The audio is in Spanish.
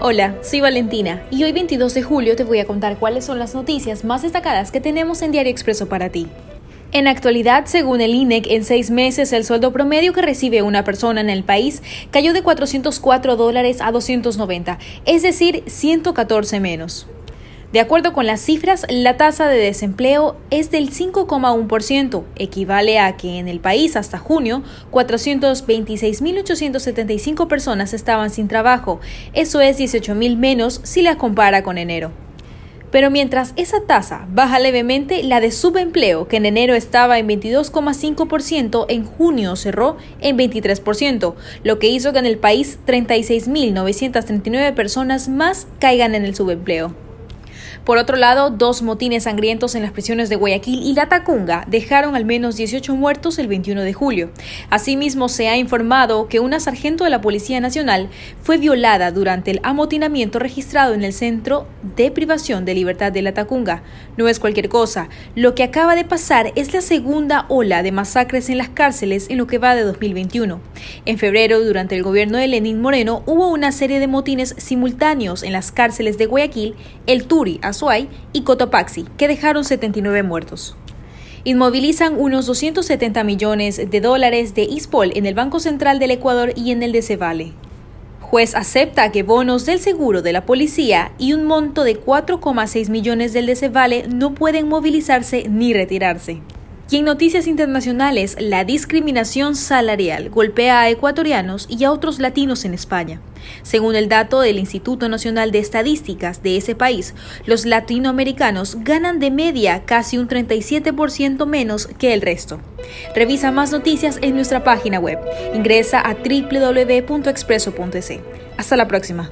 Hola, soy Valentina y hoy 22 de julio te voy a contar cuáles son las noticias más destacadas que tenemos en Diario Expreso para ti. En actualidad, según el INEC, en seis meses el sueldo promedio que recibe una persona en el país cayó de 404 dólares a 290, es decir, 114 menos. De acuerdo con las cifras, la tasa de desempleo es del 5,1%, equivale a que en el país hasta junio 426.875 personas estaban sin trabajo, eso es 18.000 menos si la compara con enero. Pero mientras esa tasa baja levemente, la de subempleo, que en enero estaba en 22,5%, en junio cerró en 23%, lo que hizo que en el país 36.939 personas más caigan en el subempleo. Por otro lado, dos motines sangrientos en las prisiones de Guayaquil y La Tacunga dejaron al menos 18 muertos el 21 de julio. Asimismo, se ha informado que una sargento de la Policía Nacional fue violada durante el amotinamiento registrado en el Centro de Privación de Libertad de La Tacunga. No es cualquier cosa. Lo que acaba de pasar es la segunda ola de masacres en las cárceles en lo que va de 2021. En febrero, durante el gobierno de Lenín Moreno, hubo una serie de motines simultáneos en las cárceles de Guayaquil, El Turi, Y Cotopaxi, que dejaron 79 muertos. Inmovilizan unos 270 millones de dólares de ISPOL en el Banco Central del Ecuador y en el de Cevale. Juez acepta que bonos del seguro de la policía y un monto de 4,6 millones del de Cevale no pueden movilizarse ni retirarse. Y en noticias internacionales, la discriminación salarial golpea a ecuatorianos y a otros latinos en España. Según el dato del Instituto Nacional de Estadísticas de ese país, los latinoamericanos ganan de media casi un 37% menos que el resto. Revisa más noticias en nuestra página web. Ingresa a www.expreso.es. Hasta la próxima.